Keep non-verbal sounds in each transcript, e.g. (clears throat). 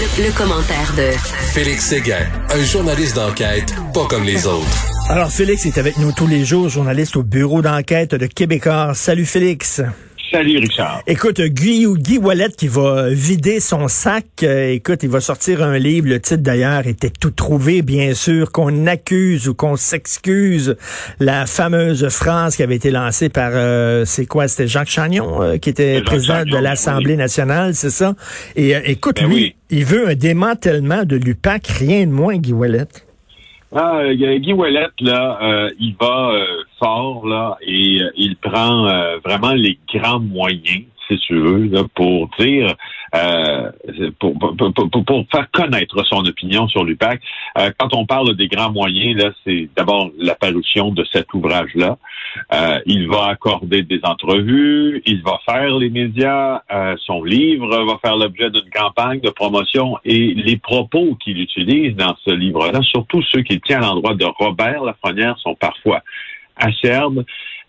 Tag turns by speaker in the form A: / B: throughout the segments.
A: Le, commentaire de
B: Félix Séguin, un journaliste d'enquête pas comme les autres.
C: Alors Félix est avec nous tous les jours, journaliste au bureau d'enquête de Québécois. Salut Félix.
D: Salut Richard.
C: Écoute, Guy, Guy Wallet qui va vider son sac. Euh, écoute, il va sortir un livre. Le titre d'ailleurs était tout trouvé, bien sûr, qu'on accuse ou qu'on s'excuse. La fameuse phrase qui avait été lancée par, euh, c'est quoi, c'était Jacques Chagnon euh, qui était président de l'Assemblée nationale, c'est ça? Et écoute,
D: Ben
C: lui,
D: oui.
C: il veut un démantèlement de l'UPAC, rien de moins, Guy Wallet.
D: Ah, euh, Guy Ouellet, là, euh, il va euh, fort, là, et euh, il prend euh, vraiment les grands moyens, si tu veux, pour dire, euh, pour, faire connaître son opinion sur l'UPAC. Euh, quand on parle des grands moyens, là, c'est d'abord la parution de cet ouvrage-là. Euh, il va accorder des entrevues, il va faire les médias, son livre va faire l'objet d'une campagne de promotion et les propos qu'il utilise dans ce livre-là, surtout ceux qu'il tient à l'endroit de Robert Lafrenière, sont parfois acerbes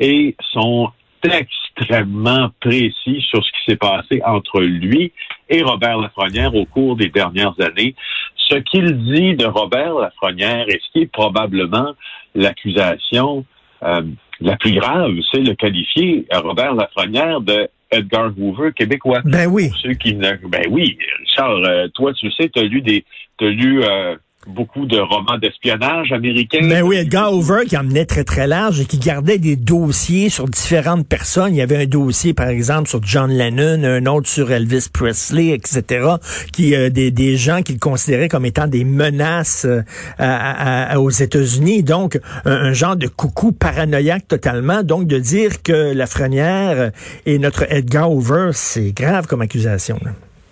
D: et sont extrêmement précis sur ce qui s'est passé entre lui et Robert Lafrenière au cours des dernières années. Ce qu'il dit de Robert Lafrenière et ce qui est probablement l'accusation euh, la plus grave, c'est le qualifier euh, Robert Lafrenière de Edgar Hoover québécois.
C: Ben oui.
D: Pour ceux qui ne, ben oui, Richard, euh, toi tu le sais, tu as lu des, t'as lu euh, beaucoup de romans d'espionnage américains.
C: Mais Ben oui, Edgar Hoover qui emmenait très très large et qui gardait des dossiers sur différentes personnes. Il y avait un dossier, par exemple, sur John Lennon, un autre sur Elvis Presley, etc. Qui euh, des, des gens qu'il considérait comme étant des menaces euh, aux États-Unis. Donc, un, genre de coucou paranoïaque totalement. Donc, de dire que Lafrenière est notre Edgar Hoover, c'est grave comme accusation.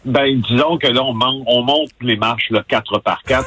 D: Ben, disons que là, on, man- on monte les marches là, quatre par quatre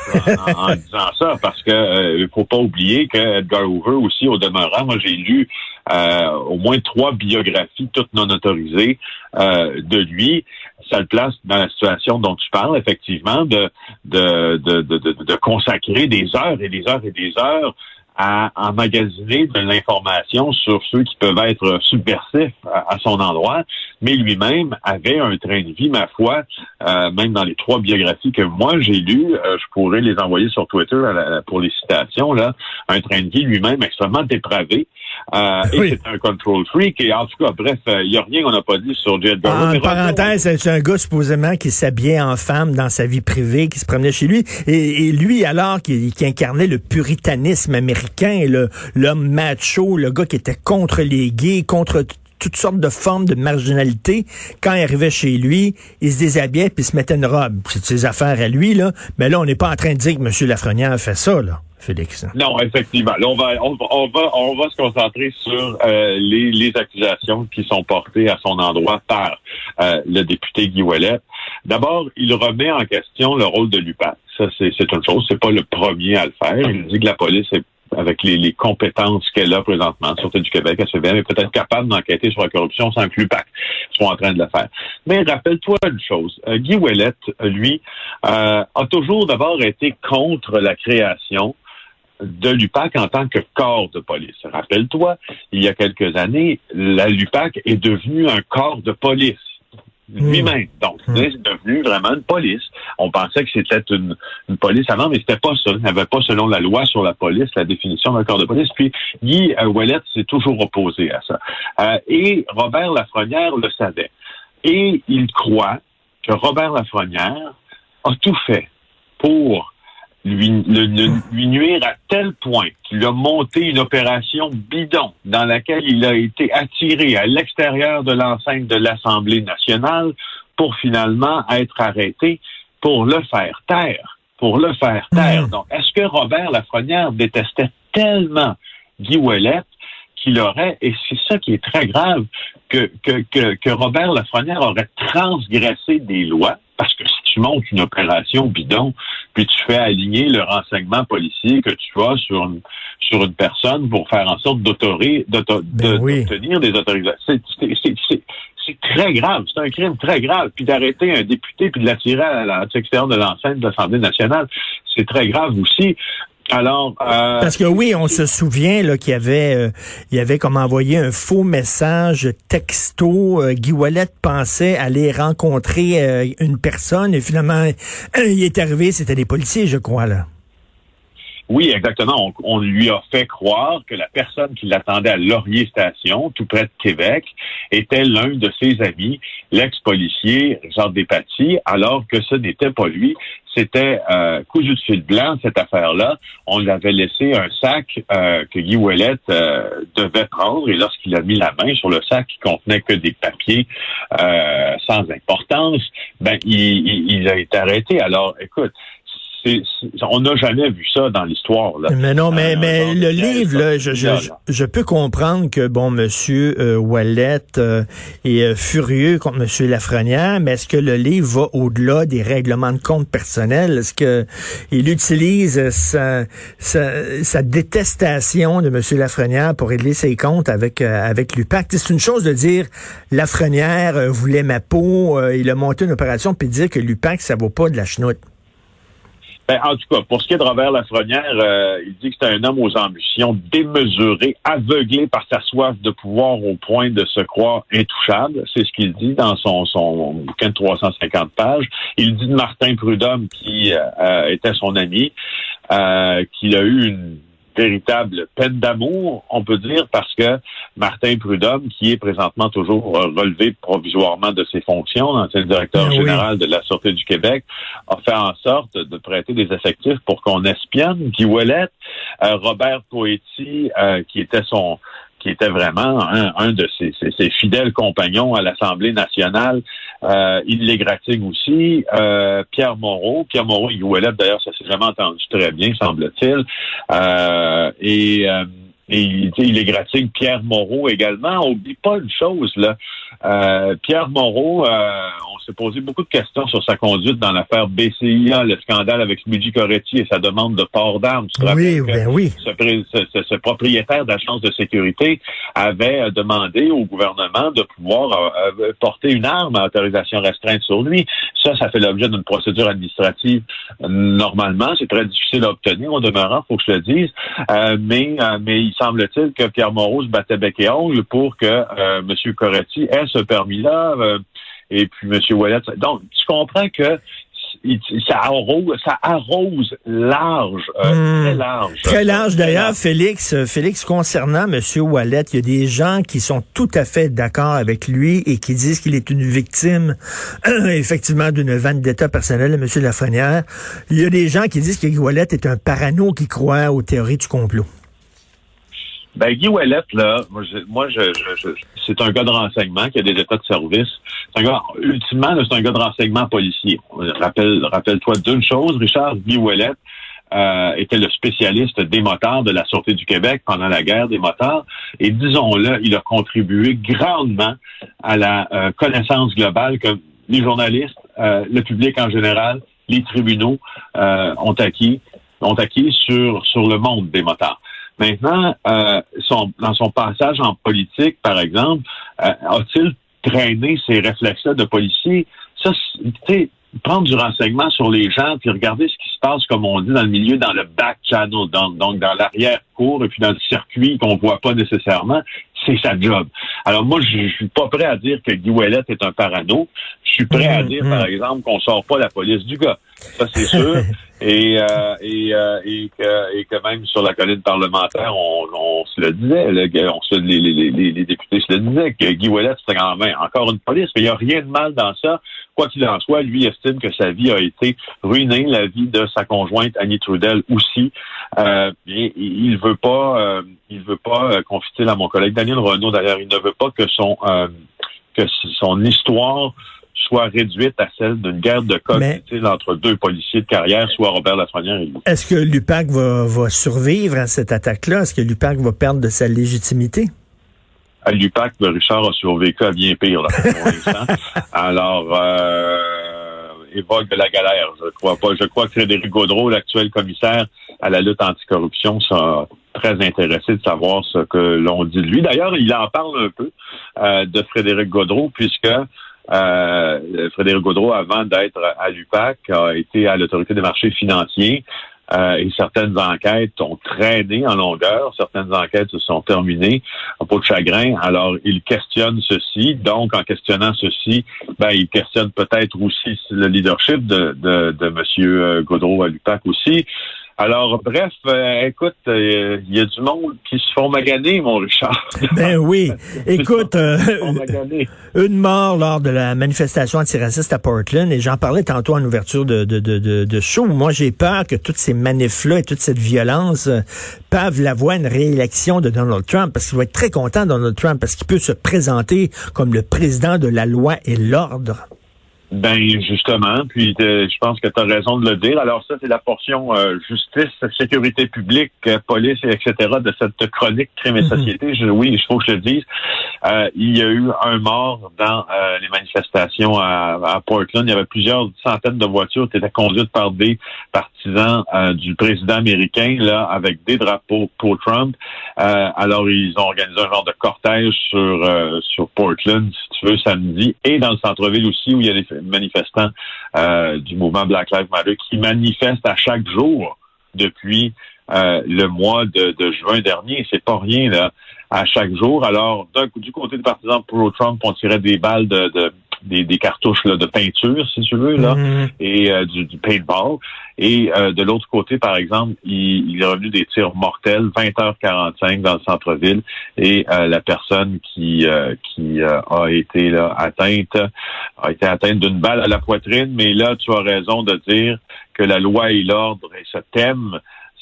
D: en, disant ça, parce que euh, faut pas oublier que Edgar Hoover aussi, au demeurant, moi j'ai lu euh, au moins trois biographies, toutes non autorisées, euh, de lui. Ça le place dans la situation dont tu parles, effectivement, de, de, de, de- de consacrer des heures et des heures et des heures à emmagasiner de l'information sur ceux qui peuvent être subversifs à, son endroit, mais lui-même avait un train de vie, ma foi, euh, même dans les trois biographies que moi j'ai lues, euh, je pourrais les envoyer sur Twitter pour les citations, là, un train de vie lui-même extrêmement dépravé. Euh,
C: Oui.
D: Et c'est un control freak. Et en tout cas, bref, il n'y a rien qu'on n'a pas dit sur Jet Barrow.
C: En parenthèse, c'est un gars supposément qui s'habillait en femme dans sa vie privée, qui se promenait chez lui. Et, et lui, alors, qui, qui incarnait le puritanisme américain, l'homme macho, le gars qui était contre les gays, contre toutes sortes de formes de marginalité, quand il arrivait chez lui, il se déshabillait puis il se mettait une robe. C'est ses affaires à lui, là. Mais là, on n'est pas en train de dire que M. Lafrenière fait ça, là,
D: Non, effectivement. Là, on va, on, va- on va, se concentrer sur euh, les, les accusations qui sont portées à son endroit par euh, le député Guy Ouellet. D'abord, il remet en question le rôle de l'UPAC. Ça, c'est c'est une chose. C'est pas le premier à le faire. Il dit que la police est avec les, les compétences qu'elle a présentement, Sûreté du Québec, SVM, est peut-être capable d'enquêter sur la corruption sans que l'UPAC soit en train de le faire. Mais rappelle-toi une chose, euh, Guy Ouellet, lui, euh, a toujours d'abord été contre la création de l'UPAC en tant que corps de police. Rappelle-toi, il y a quelques années, la l'UPAC est devenue un corps de police lui-même. Donc, c'est devenu vraiment une police. On pensait que c'était une, une police avant, mais c'était pas ça. Il n'avait pas, selon la loi sur la police, la définition d'un corps de police. Puis, Guy euh, Ouellet s'est toujours opposé à ça. Euh, et Robert Lafrenière le savait. Et il croit que Robert Lafrenière a tout fait pour lui, le- le- lui nuire à tel point qu'il a monté une opération bidon dans laquelle il a été attiré à l'extérieur de l'enceinte de l'Assemblée nationale pour finalement être arrêté pour le faire taire. Pour le faire taire.
C: Mhm.
D: Donc, est-ce que Robert Lafrenière détestait tellement Guy Ouellet qu'il aurait, et c'est ça qui est très grave, que, que, que, que Robert Lafrenière aurait transgressé des lois, parce que tu montes une opération bidon, puis tu fais aligner le renseignement policier que tu as sur une, sur une personne pour faire en sorte d'autoriser,
C: Ben
D: d'obtenir des autorisations. C'est très grave, c'est un crime très grave. Puis d'arrêter un député puis de l'attirer à l'extérieur de l'enceinte de l'Assemblée nationale, c'est très grave aussi. Alors, euh,
C: parce que oui, on se souvient là qu'il y avait, euh, il y avait comme envoyé un faux message texto. Euh, Guy Wallet pensait aller rencontrer euh, une personne et finalement, il est arrivé, c'était des policiers, je crois là.
D: Oui, exactement. On, on, lui a fait croire que la personne qui l'attendait à Laurier Station, tout près de Québec, était l'un de ses amis, l'ex-policier Richard Despatie, alors que ce n'était pas lui. C'était euh, cousu de fil blanc, cette affaire-là. On lui avait laissé un sac euh, que Guy Ouellet euh, devait prendre, et lorsqu'il a mis la main sur le sac qui contenait que des papiers euh, sans importance, ben il, il, il a été arrêté. Alors, écoute, on n'a jamais vu ça dans l'histoire.
C: Mais non, mais, euh, mais le livre, là, je, je, je, peux comprendre que, bon, Monsieur euh, Wallet euh, est euh, furieux contre Monsieur Lafrenière, mais est-ce que le livre va au-delà des règlements de compte personnels? Est-ce que il utilise sa, sa, sa, détestation de Monsieur Lafrenière pour régler ses comptes avec, avec l'UPAC? C'est une chose de dire Lafrenière voulait ma peau, il a monté une opération, puis dire que l'UPAC, ça vaut pas de la chenoute.
D: Ben, en tout cas, pour ce qui est de Robert Lafrenière, euh, il dit que c'est un homme aux ambitions démesurées, aveuglé par sa soif de pouvoir au point de se croire intouchable. C'est ce qu'il dit dans son, son bouquin de 350 pages. Il dit de Martin Prudhomme, qui euh, était son ami, euh, qu'il a eu une véritable peine d'amour, on peut dire, parce que Martin Prudhomme, qui est présentement toujours euh, relevé provisoirement de ses fonctions, ancien directeur
C: oui.
D: général de la Sûreté du Québec, a fait en sorte de prêter des effectifs pour qu'on espionne Guy Ouellet, euh, Robert Poetti, euh, qui était son qui était vraiment un, un de ses, ses, fidèles compagnons à l'Assemblée nationale. Euh, il les gratigne aussi. Euh, Pierre Moreau. Pierre Moreau et Ouellet, d'ailleurs, ça s'est jamais entendu très bien, semble-t-il. Euh, et et il, il égratigne Pierre Moreau également. On oublie pas une chose, là. Euh, Pierre Moreau, euh, on s'est posé beaucoup de questions sur sa conduite dans l'affaire BCIA, le scandale avec Luigi Coretti et sa demande de port d'armes.
C: Oui, ben oui.
D: Ce, ce, ce propriétaire d'agence de sécurité avait demandé au gouvernement de pouvoir euh, porter une arme à autorisation restreinte sur lui. Ça, ça fait l'objet d'une procédure administrative normalement. C'est très difficile à obtenir, au demeurant, faut que je le dise. Euh, mais, mais il semble-t-il que Pierre Moreau se battait bec et ongle pour que euh, M. Coretti ait ce permis-là. Euh, et puis M. Wallet. Donc, tu comprends que ça arrose, ça arrose large, euh, mmh. très large.
C: Très large d'ailleurs, Félix. Félix, concernant M. Wallet, il y a des gens qui sont tout à fait d'accord avec lui et qui disent qu'il est une victime, euh, (clears throat) effectivement, d'une vendetta personnelle de M. Lafrenière. Il y a des gens qui disent que Wallet est un parano qui croit aux théories du complot.
D: Ben, Guy Ouellet, là, moi, je, je, je, c'est un gars de renseignement qui a des états de service. Un gars, ultimement, c'est un gars de renseignement policier. Rappelle, rappelle-toi d'une chose, Richard Guy Ouellet, euh, était le spécialiste des motards de la Sûreté du Québec pendant la guerre des motards. Et disons-le, il a contribué grandement à la euh, connaissance globale que les journalistes, euh, le public en général, les tribunaux ont acquis, ont acquis sur, sur le monde des motards. Maintenant, euh, son, dans son passage en politique, par exemple, euh, a-t-il traîné ces réflexes-là de policier? Ça, tu prendre du renseignement sur les gens, puis regarder ce qui se passe, comme on dit, dans le milieu, dans le back channel, donc, donc dans l'arrière-cour, et puis dans le circuit qu'on voit pas nécessairement, c'est sa job. Alors moi, je, je suis pas prêt à dire que Guy Ouellet est un parano. Je suis prêt mmh, à dire, mmh. par exemple, qu'on sort pas la police du gars. Ça, c'est sûr. (laughs) et, euh, et, euh, et, que, et, que, même sur la colline parlementaire, on, on se le disait, le, on se, les, les, les, les, députés se le disaient, que Guy Ouellet, c'était quand même encore une police, mais il n'y a rien de mal dans ça. Quoi qu'il en soit, lui estime que sa vie a été ruinée, la vie de sa conjointe Annie Trudel aussi. Euh, il veut pas, euh, il veut pas confiter à mon collègue Daniel Renault. D'ailleurs, il ne veut pas que son que son histoire soit réduite à celle d'une guerre de cognitive entre deux policiers de carrière, soit Robert Lafrenière et lui.
C: Est-ce que l'UPAC va, va survivre à cette attaque-là? Est-ce que l'UPAC va perdre de sa légitimité?
D: À l'UPAC, Richard a survécu à bien pire là, pour l'instant. (laughs) Alors, euh, évoque de la galère. Je crois pas. Je crois que Frédéric Gaudreau, l'actuel commissaire à la lutte anticorruption, sera très intéressé de savoir ce que l'on dit de lui. D'ailleurs, il en parle un peu euh, de Frédéric Gaudreau, puisque euh, Frédéric Gaudreau, avant d'être à l'UPAC, a été à l'autorité des marchés financiers. Euh, et certaines enquêtes ont traîné en longueur, certaines enquêtes se sont terminées en peau de chagrin. Alors, il questionne ceci. Donc, en questionnant ceci, ben, il questionne peut-être aussi le leadership de, de, de M. Gaudreau à l'UPAC aussi. Alors, bref, euh, écoute, il euh, y a du monde qui se font maganer, mon Richard. (laughs)
C: Ben oui. (laughs) écoute, euh, (laughs) une mort lors de la manifestation antiraciste à Portland, et j'en parlais tantôt en ouverture de, de, de, de show. Moi, j'ai peur que toutes ces manifs-là et toute cette violence peuvent la voir une réélection de Donald Trump, parce qu'il va être très content, Donald Trump, parce qu'il peut se présenter comme le président de la loi et l'ordre.
D: Ben justement, puis je pense que tu as raison de le dire. Alors ça, c'est la portion euh, justice, sécurité publique, euh, police, etc. de cette chronique crime et mhm. société. oui, il faut que je le dise. Il y a eu un mort dans les manifestations à, Portland. Il y avait plusieurs centaines de voitures qui étaient conduites par des partisans du président américain, là, avec des drapeaux pour Trump. alors, ils ont organisé un genre de cortège sur sur Portland, si tu veux, samedi, et dans le centre-ville aussi, où il y a des manifestants euh, du mouvement Black Lives Matter qui manifestent à chaque jour depuis euh, le mois de, juin dernier. C'est pas rien là, à chaque jour. Alors, du côté des partisans pro-Trump, on tirait des balles de, des, cartouches de peinture, si tu veux, là, mm-hmm. et euh, du, paintball. Et euh, de l'autre côté, par exemple, il, est revenu des tirs mortels, 20h45 dans le centre-ville, et euh, la personne qui qui a été là, atteinte a été atteinte d'une balle à la poitrine. Mais là, tu as raison de dire que la loi et l'ordre et ce thème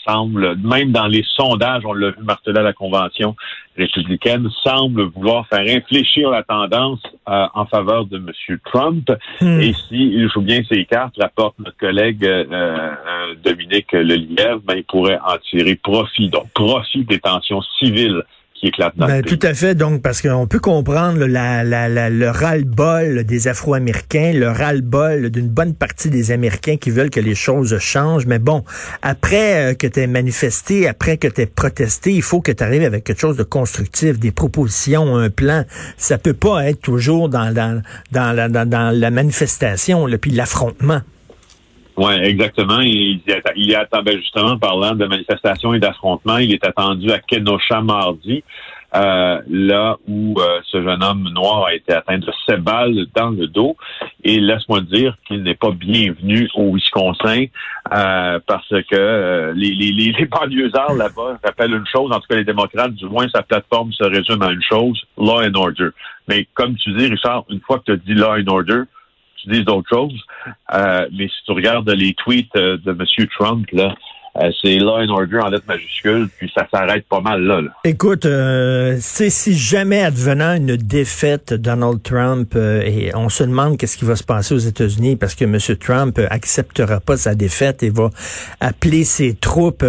D: semble, même dans les sondages, on l'a vu marteler à la convention républicaine, semble vouloir faire infléchir la tendance euh, en faveur de M. Trump. Hmm. Et s'il joue bien ses cartes, rapporte notre collègue euh, euh, Dominique Lelièvre, ben, il pourrait en tirer profit. Donc, profit des tensions civiles
C: ben, Tout à fait, donc, parce qu'on peut comprendre la, la, le ras-le-bol des Afro-Américains, le ras-le-bol d'une bonne partie des Américains qui veulent que les choses changent. Mais bon, après euh, que tu aies manifesté, après que tu aies protesté, il faut que tu arrives avec quelque chose de constructif, des propositions, un plan. Ça peut pas être toujours dans, dans, dans, la, dans, la manifestation, puis l'affrontement.
D: Oui, exactement. Il, il est ben, justement parlant de manifestations et d'affrontements, il est attendu à Kenosha mardi. Euh, là où euh, ce jeune homme noir a été atteint de sept balles dans le dos. Et laisse-moi dire qu'il n'est pas bienvenu au Wisconsin euh, parce que les, les, les banlieusards là-bas rappellent une chose, en tout cas les démocrates, du moins sa plateforme se résume à une chose, law and order. Mais comme tu dis, Richard, une fois que tu dis law and order, tu dises d'autres choses. Euh, mais si tu regardes les tweets euh, de M. Trump, là, c'est law and order en lettres majuscules, puis ça s'arrête pas mal là.
C: Écoute, c'est si jamais advenant une défaite Donald Trump et on se demande qu'est-ce qui va se passer aux États-Unis parce que M. Trump acceptera pas sa défaite et va appeler ses troupes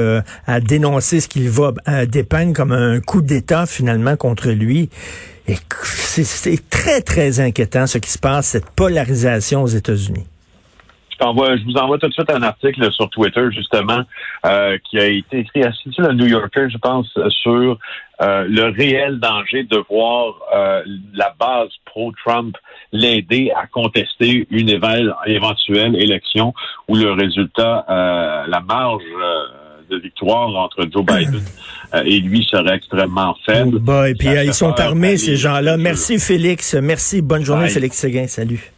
C: à dénoncer ce qu'il va dépeindre comme un coup d'État finalement contre lui. C'est très, très inquiétant ce qui se passe, cette polarisation aux États-Unis.
D: Je, vous envoie tout de suite un article sur Twitter, justement, euh, qui a été écrit à le New Yorker, je pense, sur euh, le réel danger de voir euh, la base pro-Trump l'aider à contester une éventuelle élection où le résultat, la marge de victoire entre Joe Biden (clears throat) et lui serait extrêmement faible.
C: et puis ils sont armés, ces gens-là. Merci Félix. Merci. Bonne journée, Félix Seguin. Salut.